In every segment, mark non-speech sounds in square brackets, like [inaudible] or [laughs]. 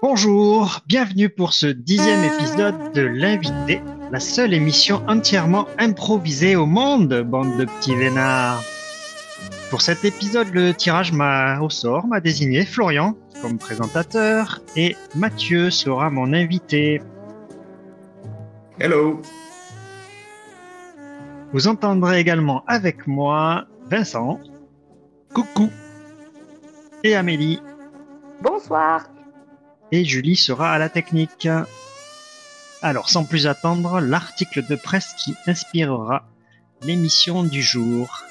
Bonjour, bienvenue pour ce dixième épisode de L'invité, la seule émission entièrement improvisée au monde, bande de petits vénards. Pour cet épisode, le tirage m'a au sort m'a désigné Florian comme présentateur et Mathieu sera mon invité. Hello. Vous entendrez également avec moi Vincent. Coucou. Et Amélie. Bonsoir. Et Julie sera à la technique. Alors, sans plus attendre, l'article de presse qui inspirera l'émission du jour.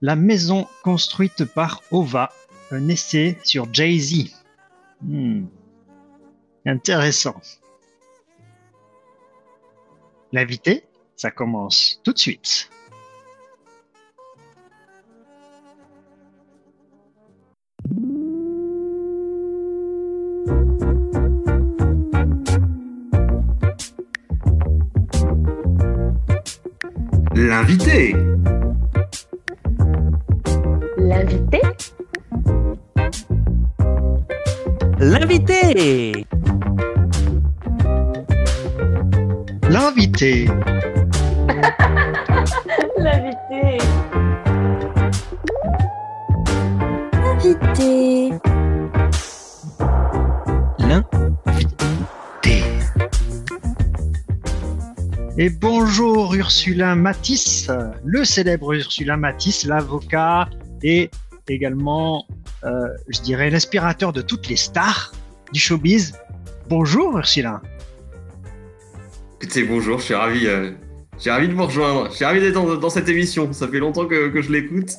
La maison construite par Ova, un essai sur Jay-Z. Hmm. Intéressant. L'invité, ça commence tout de suite. L'invité. L'invité? L'invité L'invité. [laughs] L'invité Et bonjour Ursulin Matisse, le célèbre Ursulin Matisse, l'avocat et également, euh, je dirais, l'inspirateur de toutes les stars du showbiz. Bonjour Ursulin. Écoutez, bonjour, je suis ravi, euh, je suis ravi de vous rejoindre. Je suis ravi d'être dans, dans cette émission. Ça fait longtemps que, que je l'écoute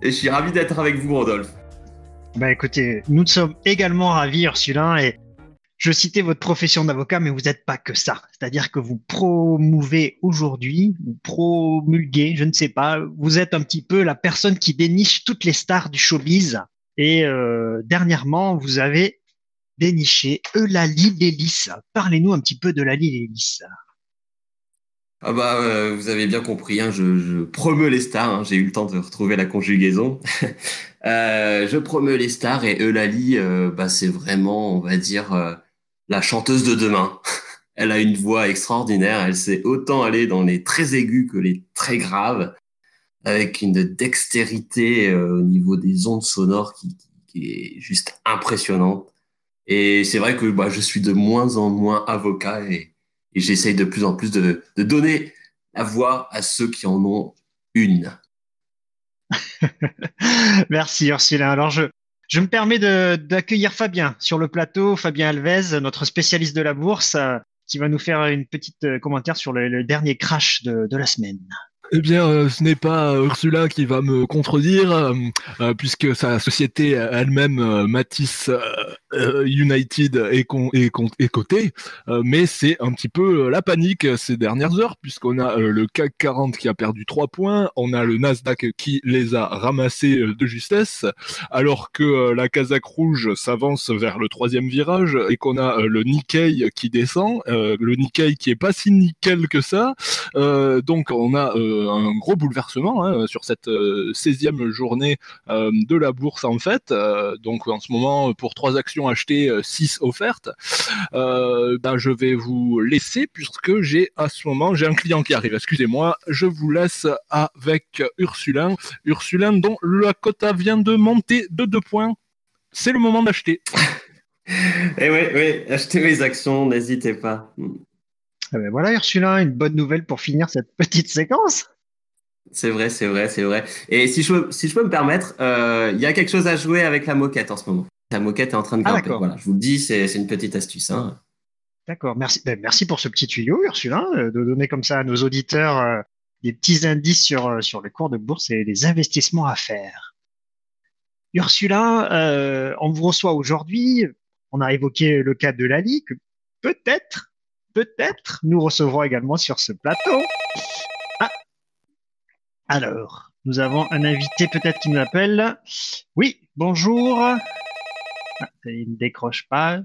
et je suis ravi d'être avec vous, Rodolphe. Bah écoutez, nous sommes également ravis Ursulin et je citais votre profession d'avocat, mais vous n'êtes pas que ça. C'est-à-dire que vous promouvez aujourd'hui, vous promulguez, je ne sais pas, vous êtes un petit peu la personne qui déniche toutes les stars du showbiz. Et euh, dernièrement, vous avez déniché Eulalie Lélis. Parlez-nous un petit peu de Eulalie Lélis. Ah bah, euh, vous avez bien compris, hein, je, je promeus les stars. hein, J'ai eu le temps de retrouver la conjugaison. [laughs] Euh, je promeus les stars et Eulalie, bah, c'est vraiment, on va dire, la chanteuse de demain. [laughs] Elle a une voix extraordinaire. Elle sait autant aller dans les très aigus que les très graves, avec une dextérité euh, au niveau des ondes sonores qui, est juste impressionnante. Et c'est vrai que bah, je suis de moins en moins avocat et, j'essaye de plus en plus de, de donner la voix à ceux qui en ont une. [laughs] Merci Ursulin. Alors je, je me permets d'accueillir Fabien sur le plateau, Fabien Alvez, notre spécialiste de la bourse, euh, qui va nous faire une petite euh, commentaire sur le, le dernier crash de, de la semaine. Eh bien, euh, ce n'est pas euh, Ursula qui va me contredire, euh, puisque sa société elle-même, Matisse United, est, cotée, mais c'est un petit peu la panique ces dernières heures, puisqu'on a le CAC 40 qui a perdu 3 points, on a le Nasdaq qui les a ramassés de justesse, alors que la Kazakh rouge s'avance vers le troisième virage et qu'on a le Nikkei qui descend, le Nikkei qui est pas si nickel que ça, donc on a un gros bouleversement hein, sur cette euh, 16e journée euh, de la bourse en fait. Euh, donc en ce moment, pour trois actions achetées, 6 offertes. Euh, ben, je vais vous laisser puisque j'ai à ce moment j'ai un client qui arrive. Excusez-moi, je vous laisse avec Ursulin. Ursulin dont la quota vient de monter de 2 points. C'est le moment d'acheter. [laughs] Et oui, oui, achetez mes actions, n'hésitez pas. Eh ben voilà Ursulin, une bonne nouvelle pour finir cette petite séquence. C'est vrai, c'est vrai, c'est vrai. Et si je, peux- si je peux me permettre, euh, il y a quelque chose à jouer avec la moquette en ce moment. La moquette est en train de Ah, grimper. d'accord. voilà, je vous le dis, c'est une petite astuce. Hein. D'accord, merci, ben, merci pour ce petit tuyau Ursulin, euh, de donner comme ça à nos auditeurs euh, des petits indices sur, sur les cours de bourse et les investissements à faire. Ursulin, euh, on vous reçoit aujourd'hui. On a évoqué le cas de Lali, que peut-être, peut-être, nous recevrons également sur ce plateau. Ah. Alors, nous avons un invité peut-être qui nous appelle. Oui, bonjour. Ah, il ne décroche pas.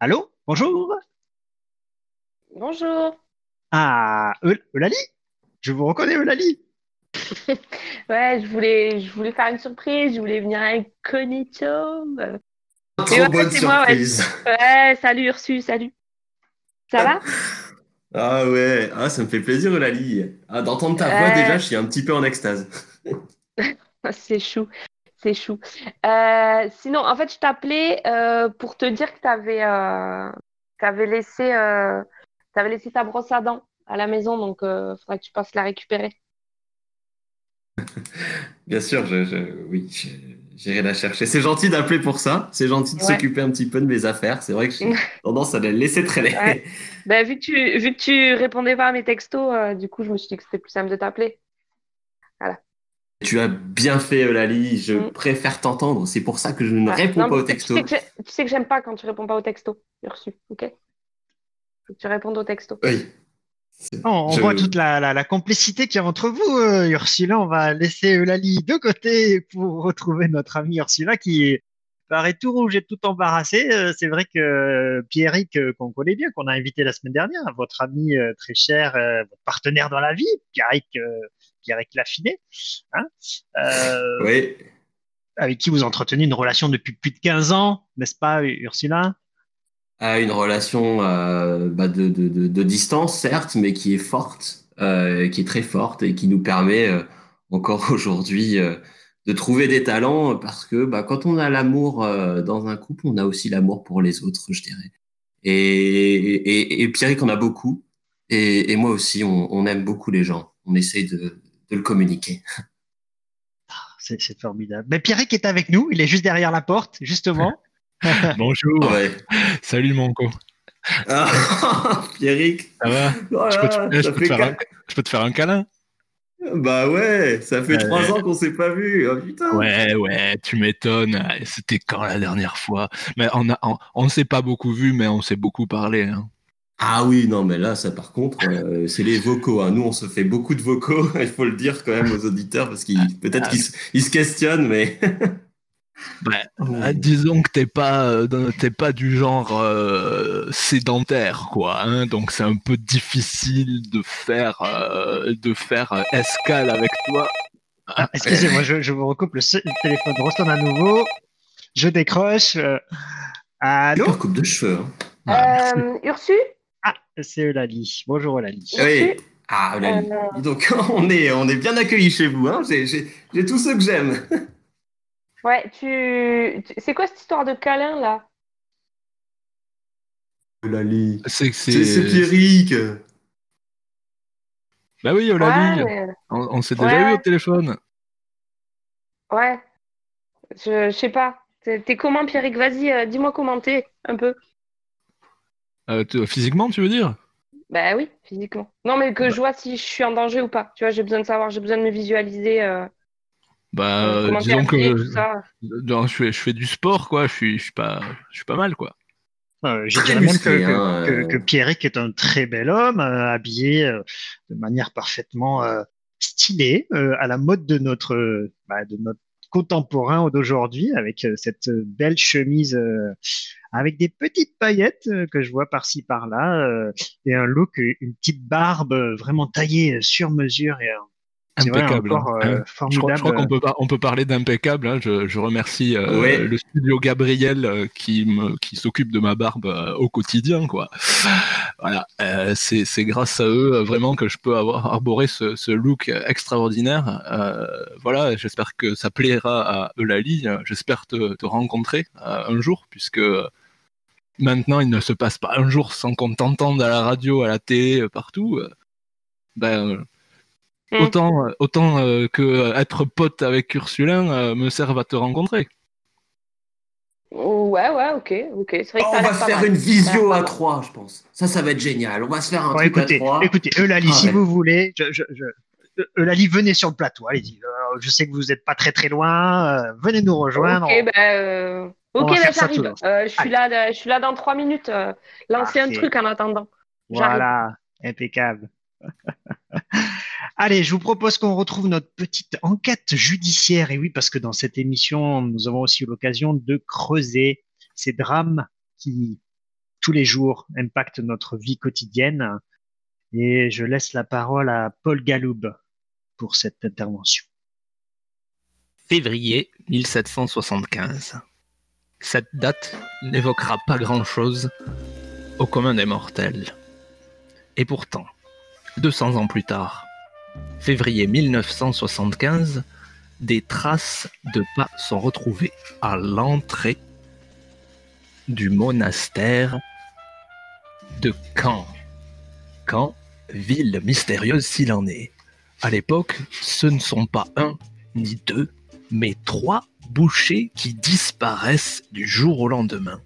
Allô, bonjour. Bonjour. Ah, Eul- Eulalie je vous reconnais, Eulalie. [laughs] Ouais, je voulais, je voulais faire une surprise, je voulais venir. Euh, Trop ouais, bonne c'est moi, ouais. surprise. Ouais, salut Ursu, salut. Ça va? Ah ouais, ah, ça me fait plaisir, Eulalie. Ah, D'entendre ta voix, Ouais. déjà, je suis un petit peu en extase. [laughs] C'est chou, c'est chou. Euh, sinon, en fait, je t'appelais euh, pour te dire que tu avais, laissé, euh, t'avais laissé ta brosse à dents à la maison, donc il faudrait que tu passes la récupérer. [laughs] Bien sûr, je, je- oui, j'irai la chercher. C'est gentil d'appeler pour ça. C'est gentil de Ouais. s'occuper un petit peu de mes affaires. C'est vrai que j'ai [laughs] tendance à les laisser traîner. Ouais. Ben, vu que tu, vu que tu répondais pas à mes textos, euh, du coup, je me suis dit que c'était plus simple de t'appeler. Tu as bien fait, Eulalie. Je Mm. préfère t'entendre. C'est pour ça que je ne réponds Non, pas aux textos. Tu sais que j'ai- tu sais j'aime pas quand tu réponds pas aux textos, Ursu, ok? Faut que tu répondes aux textos. Oui. On, Je- voit toute la, la, la complicité qu'il y a entre vous, euh, Ursula. On va laisser Eulalie de côté pour retrouver notre ami Ursula qui paraît tout rouge et tout embarrassé. Euh, C'est vrai que euh, Pierrick, euh, qu'on connaît bien, qu'on a invité la semaine dernière, votre ami euh, très cher, votre partenaire dans la vie, Pierrick, Pierrick Laffiné, hein, Oui. avec qui vous entretenez une relation depuis plus de 15 ans, n'est-ce pas, Ursula? À une relation euh, bah, de, de, de, de distance, certes, mais qui est forte, euh, qui est très forte et qui nous permet euh, encore [laughs] aujourd'hui euh, de trouver des talents parce que bah, quand on a l'amour euh, dans un couple, on a aussi l'amour pour les autres, je dirais. Et, et, et Pierrick en a beaucoup. Et, et moi aussi, on, on aime beaucoup les gens. On essaye de, de le communiquer. [laughs] C'est c'est formidable. Mais Pierrick est avec nous, il est juste derrière la porte, justement. [laughs] [laughs] Bonjour. Ouais. Salut Manco. Ah, [laughs] Pierrick. Ça va je, peux te, je ça peux faire un, quatre- je peux te faire un câlin Bah ouais, ça fait Ouais. trois ans qu'on s'est pas vu. Oh putain. Ouais, ouais, tu m'étonnes. Euh, C'était quand la dernière fois? Mais on a, on, on s'est pas beaucoup vu, mais on s'est beaucoup parlé. hein. Ah oui, non, mais là, ça par contre, euh, c'est les vocaux. hein. Nous, on se fait beaucoup de vocaux, [laughs] il faut le dire quand même aux auditeurs, parce qu'ils peut-être qu'ils se- ils se questionnent, mais Bah, euh, disons que t'es pas, euh, t'es pas du genre euh, sédentaire, quoi. Hein, donc c'est un peu difficile de faire, euh, de faire escale avec toi. Ah, Excusez-moi, je, je vous recoupe le, téléphone ressonne à nouveau. Je décroche. euh, Allô? Coupe de cheveux. hein. Euh, Ursu? Ah, c'est Eulalie. Bonjour Eulalie. Oui. Ah, Euh, donc, [laughs] on est, on est bien accueillis chez vous. Hein. J'ai tous ceux que j'aime. [laughs] Ouais, tu... tu- C'est quoi cette histoire de câlin, là? Lali. C'est, C'est, c'est c'est, Pierrick. bah oui, Ouais, mais- on, on s'est déjà Ouais. eu au téléphone. ouais. Je, je sais pas. T'es comment, Pierrick? Vas-y, euh, dis-moi comment t'es, un peu. Euh, physiquement, tu veux dire? Bah oui, physiquement. Non, mais que je vois si je suis en danger ou pas. Tu vois, j'ai besoin de savoir, j'ai besoin de me visualiser. Euh, Bah, euh, comment disons que habillé, tout ça. non, je fais, je fais du sport, quoi. Je suis, je suis pas, je suis pas mal, quoi. Euh, je dirais même que, que, hein, que- que Pierrick est un très bel homme, euh, habillé euh, de manière parfaitement euh, stylée, euh, à la mode de notre, euh, bah, de notre contemporain d'aujourd'hui, avec euh, cette belle chemise euh, avec des petites paillettes euh, que je vois par-ci par-là, euh, et un look, une petite barbe euh, vraiment taillée sur mesure et un vrai, Impeccable. encore hein. euh, Je crois, formidable. je crois qu'on peut, pas- on peut parler d'impeccable. hein. Je, je remercie euh, Ouais. le studio Gabriel euh, qui, me, qui s'occupe de ma barbe au quotidien. Quoi. Voilà, c'est, grâce à eux vraiment que je peux avoir arboré ce, ce look extraordinaire. Voilà, j'espère que ça plaira à Eulalie. J'espère te, te rencontrer un jour, puisque maintenant il ne se passe pas un jour sans qu'on t'entende à la radio, à la télé, partout. Ben, euh, Mm. Autant, euh, autant euh, que euh, être pote avec Ursulin euh, me serve à te rencontrer. Ouais, ouais, ok, ok. C'est vrai que Oh, ça on va se faire mal. une visio à trois, je pense. Ça, ça va être génial. On va se faire un Bon, truc écoutez, à trois. écoutez, Eulalie, Ah si ouais. vous voulez, je, je, je- Eulalie, venez sur le plateau, allez-y. Euh, je sais que vous n'êtes pas très très loin, euh, venez nous rejoindre. Ok, ben, euh, ok, va ben, j'arrive. Euh, je suis là, je suis là dans trois minutes. euh, lancer un truc en attendant. Voilà, impeccable. [laughs] Allez, je vous propose qu'on retrouve notre petite enquête judiciaire. Et oui, parce que dans cette émission, nous avons aussi eu l'occasion de creuser ces drames qui, tous les jours, impactent notre vie quotidienne. Et je laisse la parole à Paul Galoub pour cette intervention. Février 1775. Cette date n'évoquera pas grand-chose au commun des mortels. Et pourtant, 200 ans plus tard, février 1975, des traces de pas sont retrouvées à l'entrée du monastère de Caen. Caen, ville mystérieuse s'il en est. À l'époque, ce ne sont pas un ni deux, mais trois bouchers qui disparaissent du jour au lendemain.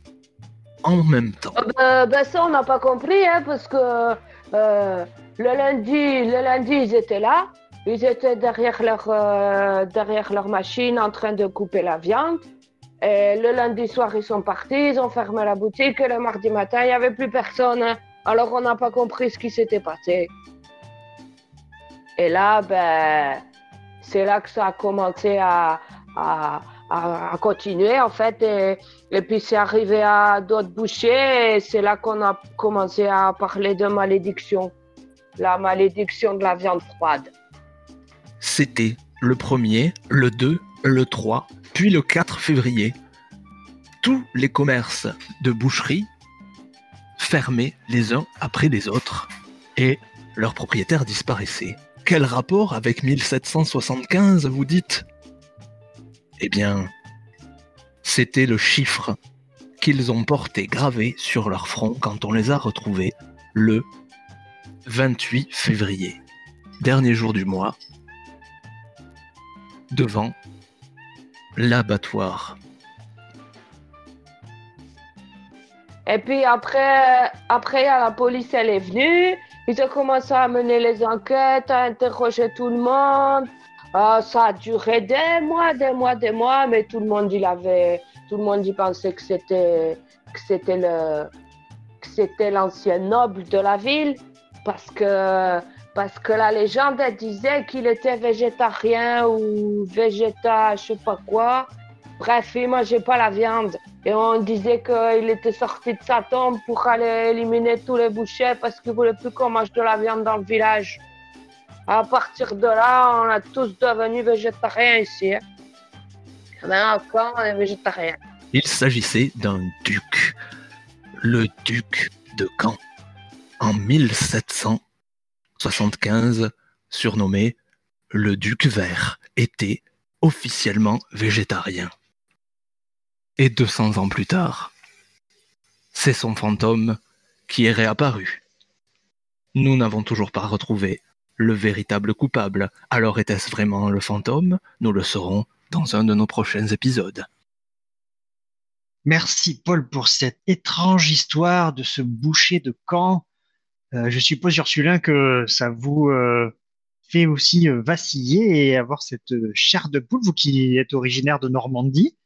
En même temps. Ah bah, bah, ça, on n'a pas compris, hein, parce que euh, le, lundi, le lundi, ils étaient là. Ils étaient derrière leur, euh, derrière leur machine en train de couper la viande. Et le lundi soir, ils sont partis, ils ont fermé la boutique. Et le mardi matin, il n'y avait plus personne. Alors, on n'a pas compris ce qui s'était passé. Et là, ben, c'est là que ça a commencé à, à, à- à continuer, en fait. Et, et puis, c'est arrivé à d'autres bouchers. Et c'est là qu'on a commencé à parler de malédiction. La malédiction de la viande froide. C'était le 1er, le 2, le 3, puis le 4 février. Tous les commerces de boucherie fermaient les uns après les autres et leurs propriétaires disparaissaient. Quel rapport avec 1775, vous dites? Eh bien, c'était le chiffre qu'ils ont porté gravé sur leur front quand on les a retrouvés le 28 février, dernier jour du mois, devant l'abattoir. Et puis après, après la police, elle est venue. Ils ont commencé à mener les enquêtes, à interroger tout le monde. Ah, ça a duré des mois, des mois, des mois, mais tout le monde il avait, tout le monde y pensait que c'était, que c'était le, que c'était l'ancien noble de la ville, parce que, parce que la légende disait qu'il était végétarien ou végéta, je sais pas quoi. Bref, il mangeait pas la viande. Et on disait qu'il était sorti de sa tombe pour aller éliminer tous les bouchers parce qu'il voulait plus qu'on mange de la viande dans le village. À partir de là, on a tous devenu végétariens ici. hein. Maintenant, encore, on est végétariens. Il s'agissait d'un duc, le duc de Caen, en 1775, surnommé le duc vert, était officiellement végétarien. Et 200 ans plus tard, c'est son fantôme qui est réapparu. Nous n'avons toujours pas retrouvé le véritable coupable. Alors était-ce vraiment le fantôme? Nous le saurons dans un de nos prochains épisodes. Merci Paul pour cette étrange histoire de ce boucher de Caen. Euh, je suppose, Ursulin, que ça vous euh, fait aussi euh, vaciller et avoir cette chair de poule, vous qui êtes originaire de Normandie.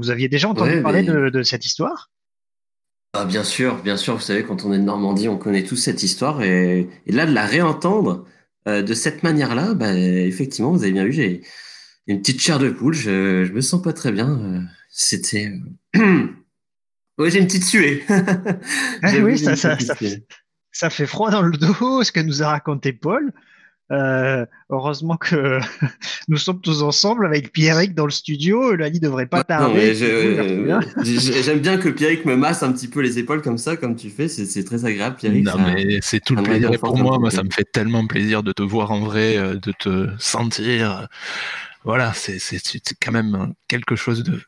Vous aviez déjà entendu Ouais, parler mais- de, de cette histoire? Ah, bien sûr, bien sûr, vous savez, quand on est de Normandie, on connaît tous cette histoire. Et, et là, de la réentendre euh, de cette manière-là, bah, effectivement, vous avez bien vu, j'ai une petite chair de poule, je, je me sens pas très bien. euh, C'était. [clears throat] Ouais, j'ai une petite suée. [laughs] Ah oui, ça, ça, ça. Ça fait froid dans le dos, ce que nous a raconté Paul. Euh, heureusement que [laughs] nous sommes tous ensemble avec Pierrick dans le studio. Lali devrait pas Non, tarder. [laughs] J'aime bien que Pierrick me masse un petit peu les épaules comme ça, comme tu fais. C'est c'est très agréable, Pierrick. Non, ça- mais c'est tout le plaisir. Pour moi, ça me fait tellement plaisir de te voir en vrai, euh, de te sentir. euh, Voilà, c'est c'est- c'est quand même quelque chose de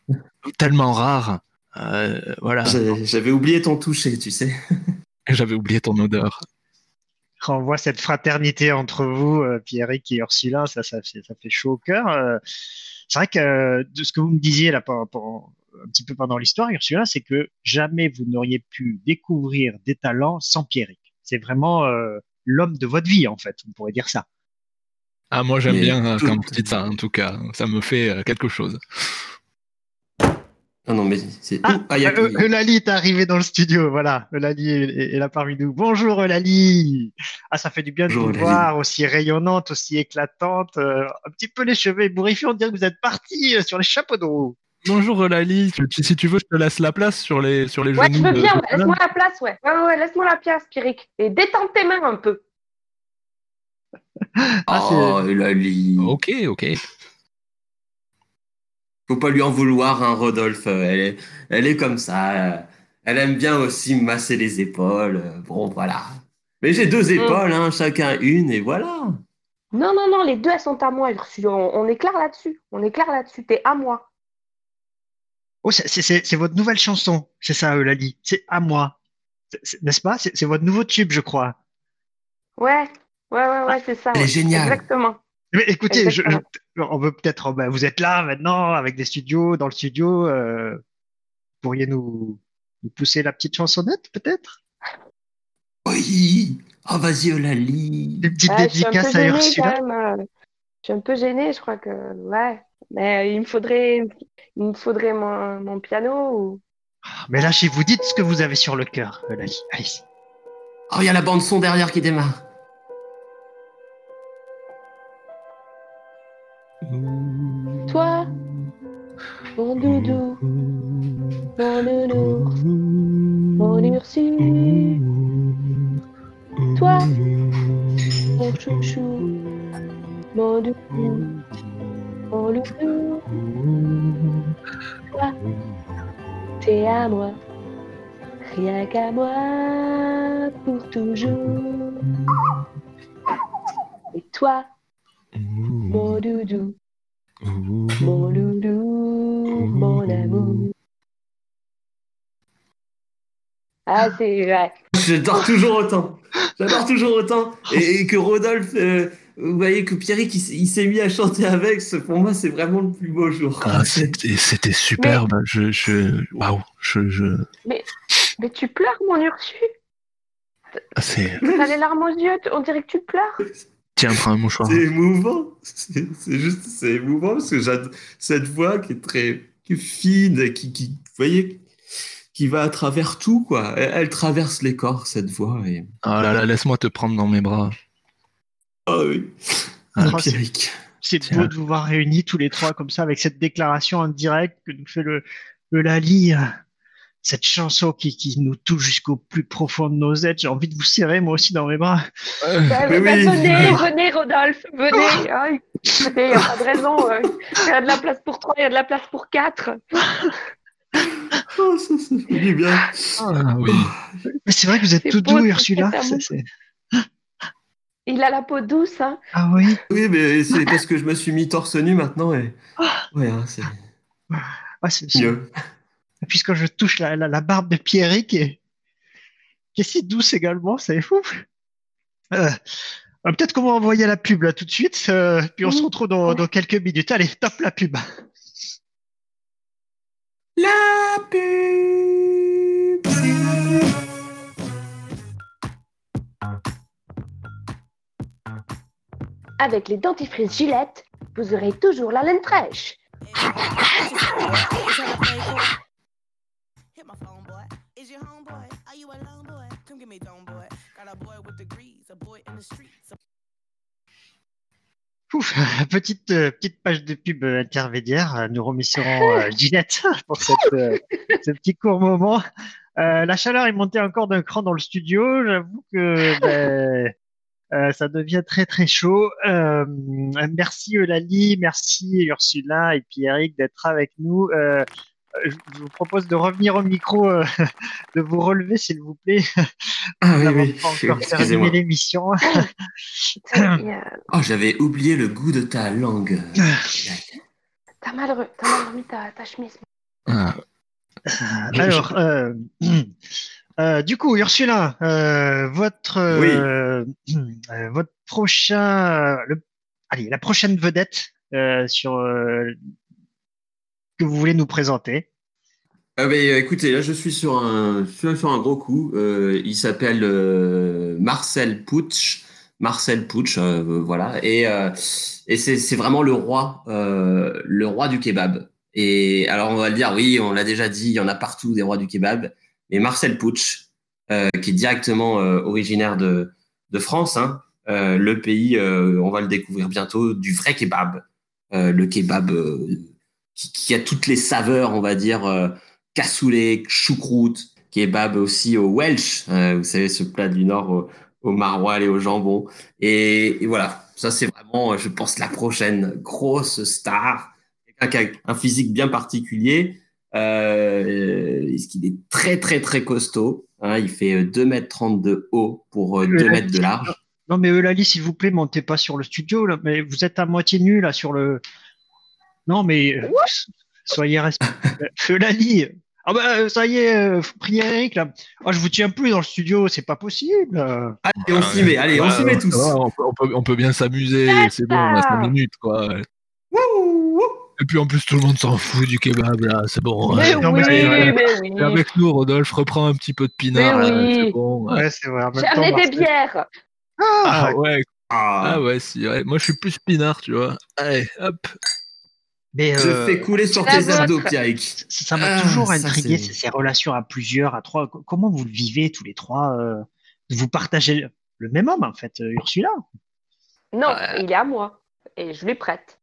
tellement rare. Euh, voilà, J'ai- J'avais oublié ton toucher, tu sais. [laughs] [laughs] j'avais oublié ton odeur. Quand on voit cette fraternité entre vous, euh, Pierrick et Ursula, ça, ça, fait, ça fait chaud au cœur. Euh, c'est vrai que euh, de ce que vous me disiez là, un petit peu pendant l'histoire, Ursula, c'est que jamais vous n'auriez pu découvrir des talents sans Pierrick. C'est vraiment euh, l'homme de votre vie, en fait, on pourrait dire ça. Ah, moi, j'aime bien tout- quand vous dites ça, en tout cas. Ça me fait quelque chose. Ah non, mais c'est. Ah, ah, a- Euh, Eulalie est arrivée dans le studio, voilà. Eulalie est, est- est là parmi nous. Bonjour Eulalie. Ah, ça fait du bien de vous Eulalie. voir, aussi rayonnante, aussi éclatante. euh, un petit peu les cheveux ébouriffés, on dirait que vous êtes parti euh, sur les chapeaux de roue. Bonjour Lali, si tu veux, je te laisse la place sur les, sur les Ouais, genoux. je veux bien, ouais, laisse-moi la place, ouais. Ouais, ouais, ouais, laisse-moi la place, Pierrick. Et détends tes mains un peu. Ah, oh, Eulalie. Ok, ok. Faut pas lui en vouloir, hein, Rodolphe. Elle est, elle est comme ça. Elle aime bien aussi me masser les épaules. Bon, voilà. Mais j'ai deux épaules, hein, chacun une, et voilà. Non, non, non, les deux, elles sont à moi. On, on est clair là-dessus. On est clair là-dessus. T'es à moi. Oh, c'est- votre nouvelle chanson, c'est ça, Eulalie. C'est à moi. N'est-ce pas? C'est votre nouveau tube, je crois. Ouais, ouais, ouais, ouais, c'est ça. Elle est ouais. géniale. Exactement. Mais écoutez, je- on veut peut-être. oh, ben, vous êtes là maintenant avec des studios, dans le studio. euh, vous pourriez nous, nous pousser la petite chansonnette, peut-être? Oui. Oh, vas-y, Eulalie. Des petites Ouais, je suis un peu dédicaces à gênée Ursula. même. euh, Je suis un peu gênée, je crois que. Ouais. Mais euh, il me faudrait, il me faudrait mon, mon piano ou. Mais là, si vous dites ce que vous avez sur le cœur, Eulalie. Allez. Oh, il y a la bande son derrière qui démarre. Toi, mon doudou, mon nounours, mon Ursule. Toi, mon chouchou, mon doudou, mon loulou. Toi, t'es à moi, rien qu'à moi, pour toujours. Et toi, mon doudou, mon loulou, mon amour. Ah, c'est vrai. J'adore toujours autant. J'adore toujours autant. Et, et que Rodolphe, euh, vous voyez que Pierrick, il, il s'est mis à chanter avec. Pour moi, c'est vraiment le plus beau jour. Ah, c'était superbe. Je, je, waouh, je, je, Mais tu pleures, mon Ursule ah, T'as les larmes aux yeux, on dirait que tu pleures. Tiens, prends un mouchoir. C'est émouvant. C'est juste, c'est émouvant parce que cette voix qui est très qui est fine, qui, qui, vous voyez, qui va à travers tout, quoi. Elle, elle traverse les corps, cette voix. Et... Ah là là, laisse-moi te prendre dans mes bras. Ah oui. Ah, Ah, c'est- Pierrick. C'est Tiens. beau de vous voir réunis tous les trois comme ça avec cette déclaration en direct que nous fait le, le Lali. Euh, Cette chanson qui, qui nous touche jusqu'au plus profond de nos êtres. J'ai envie de vous serrer moi aussi dans mes bras. Bah, Mais bah, oui. Venez, venez, Rodolphe, venez. Ah, écoutez, il n'y a pas de raison. euh, Il y a de la place pour trois, il y a de la place pour quatre. Oh, ça, ça fait du bien. Ah oui. Mais c'est vrai que vous êtes tout doux, Ursula. Il a la peau douce, hein. Ah oui. Oui, mais c'est parce que je me suis mis torse nu maintenant. Et... Ouais, hein, c'est Ah, c'est- c'est- mieux. Et puis quand je touche la, la, la barbe de Pierrick, qui est, qui est si douce également, c'est fou. Euh, Peut-être qu'on va envoyer la pub là tout de suite, euh, puis on se Oui. retrouve dans, dans quelques minutes. Allez, top la pub. La pub. Avec les dentifrices Gillette, vous aurez toujours la laine fraîche. [laughs] me, dome, boy. Got a boy with degrees, a boy in the streets. Ouf, [laughs] petite petite page de pub euh, intermédiaire. Euh, Nous remercierons [laughs] euh, Ginette [laughs] pour cette, ce petit court moment. Euh, la chaleur est montée encore d'un cran dans le studio. J'avoue que ben, euh, ça devient très très chaud. Euh, merci Eulalie, merci Ursula et puis Eric d'être avec nous. Euh, je vous propose de revenir au micro, euh, [laughs] de vous relever s'il vous plaît. [laughs] Ah oui, oui. pas encore terminé l'émission. Euh, [laughs] Oh, j'avais oublié le goût de ta langue. T'as mal, re- t'as mal remis ta, ta chemise. Ah, Alors, euh, [clears throat] euh, du coup, Ursula, euh, votre, euh, euh, votre prochain, le, allez, la prochaine vedette euh, sur euh, que vous voulez nous présenter. Ah ben, écoutez, là je suis sur un, sur un gros coup. Euh, il s'appelle euh, Marcel Putsch. Marcel Putsch, euh, voilà. Et, et c'est vraiment le roi, le roi du kebab. Et alors on va le dire, oui, on l'a déjà dit, il y en a partout des rois du kebab. Mais Marcel euh, qui est directement originaire de, de France, hein, le pays, on va le découvrir bientôt, du vrai kebab. Le kebab qui, qui a toutes les saveurs, on va dire. euh, cassoulet, choucroute, kebab aussi au Welsh, euh, vous savez, ce plat du Nord au, au maroilles et au jambon. Et, et voilà, ça c'est vraiment, je pense, la prochaine grosse star. Quelqu'un qui a un physique bien particulier. Euh, il est très très très costaud. hein. il fait 2m30 de haut pour euh, 2 Euh, mètres de large. Non, mais Eulalie, s'il vous plaît, montez pas sur le studio, là, mais vous êtes à moitié nu, là, sur le. Non, mais euh, soyez respectueux. Eulalie, ah bah, euh, ça y est, euh, prier Eric, là. Ah, je vous tiens plus dans le studio, c'est pas possible. euh. Allez, on s'y met, allez, on s'y met tous. Ouais, on, peut, on peut- on peut bien s'amuser, c'est bon, on a 5 minutes, quoi. ouais. Wouh, wouh. Et puis en plus, tout le monde s'en fout du kebab, là, c'est bon. Mais ouais. oui, mais oui. Et avec nous, Rodolphe, reprend un petit peu de pinard, oui. c'est bon. ouais. Ouais, c'est vrai. des bières. Ah ouais, Ah, ah ouais, si, ouais. moi je suis plus pinard, tu vois. Allez, hop. Mais Je euh, fais couler sur tes abdos. Pierrick. ça ça m'a Ah, toujours intrigué, ces, relations à plusieurs, à trois. Co- Comment vous le vivez tous les trois euh, Vous partagez le même homme, en fait, euh, Ursula? Non, Ouais. il est à moi. Et je lui prête.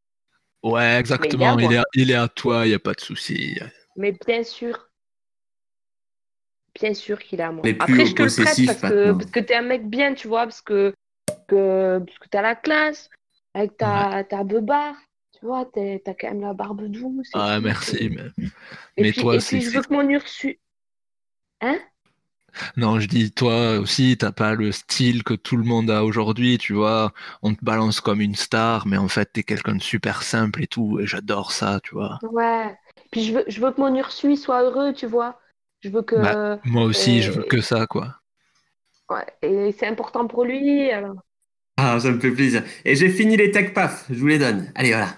Ouais, exactement, il il est à à, il est à toi, il n'y a pas de souci. Mais bien sûr. Bien sûr qu'il est à moi. Mais Après, je te le prête parce que, maintenant. parce que t'es un mec bien, tu vois, parce que, que, parce que t'as la classe, avec ta, ta beubare, tu vois, t'es- t'as quand même la barbe douce. Ah, tout. merci. Mais... Et mais puis, toi, et puis je veux que mon Ursu. Non, je dis, toi aussi, t'as pas le style que tout le monde a aujourd'hui, tu vois. On te balance comme une star, mais en fait, t'es quelqu'un de super simple et tout, et j'adore ça, tu vois. Ouais. Puis je veux, je veux que mon Ursu il soit heureux, tu vois. Je veux que. Bah. Moi aussi, je veux que ça, quoi. ouais. Et c'est important pour lui. alors. Ah, ça me fait plaisir. Et j'ai fini les tech paf, je vous les donne. Allez, voilà.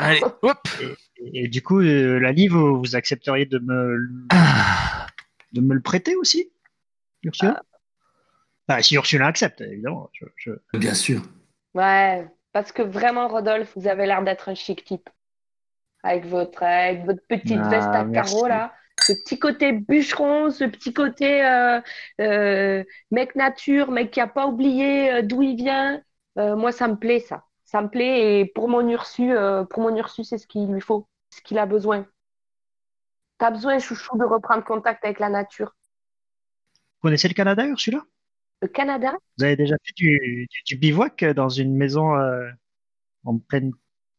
Allez, hop et, et du coup, euh, Lali, vous, vous accepteriez de me, Ah. de me le prêter aussi Ursula Ah, Si Ursula accepte, évidemment. Je, je- Bien sûr. Ouais. Parce que vraiment, Rodolphe, vous avez l'air d'être un chic type. Avec votre, avec votre petite Ah, veste à merci. carreaux, là. Ce petit côté bûcheron, ce petit côté euh, euh, mec nature, mec qui a pas oublié euh, d'où il vient. Euh, moi, ça me plaît, ça. Ça me plaît. Et pour mon Ursu, euh, pour mon Ursu, c'est ce qu'il lui faut, ce qu'il a besoin. T'as besoin, chouchou, de reprendre contact avec la nature. Vous connaissez le Canada, Ursula? Le Canada, Vous avez déjà fait du, du, du bivouac dans une maison euh, en pleine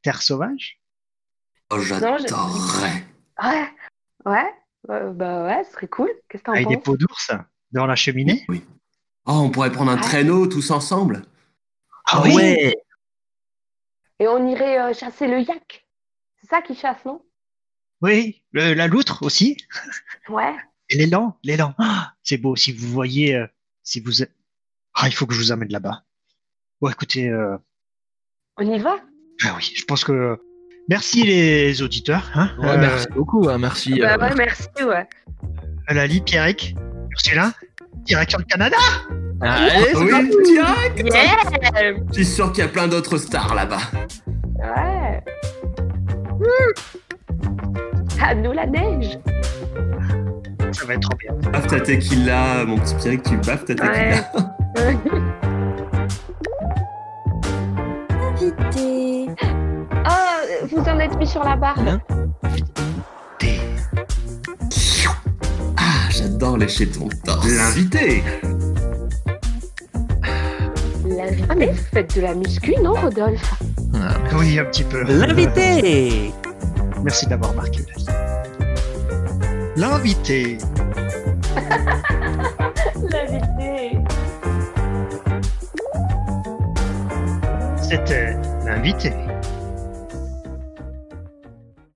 terre sauvage? Oh, j'adorerais. ouais, ouais, euh, bah ouais, ce serait cool. Qu'est-ce que t'en Avec des penses? peaux d'ours dans la cheminée? Oui. Oh, on pourrait prendre un Ah. traîneau tous ensemble. Ah oui Et on irait euh, chasser le yak. C'est ça qui chasse, non? Oui, le- la loutre aussi. Ouais. Et l'élan, l'élan. Ah, c'est beau. Si vous voyez, euh, si vous, ah, il faut que je vous amène là-bas. Bon, écoutez, euh, On y va? Ah oui, je pense que merci les auditeurs. Hein, Ouais, merci beaucoup, hein, merci. Bah euh, ouais, merci, ouais. Lali, Pierrick, Ursula, direction le Canada. Allez, c'est Oui, parti. direct. Yeah Je suis sûr qu'il y a plein d'autres stars là-bas. Ouais. À nous la neige. Ça va être trop bien. Baf ta tequila, mon petit Pierrick, tu baffes ta tequila. Ouais. [laughs] Invité. Ah, vous en êtes mis sur la barre. Ah, j'adore lécher ton torse. L'invité. Ah, mais vous faites de la muscu, non, Rodolphe Ah, Oui, un petit peu. L'invité. Merci d'avoir marqué. Lali. L'invité. [laughs] L'invité. C'était l'invité.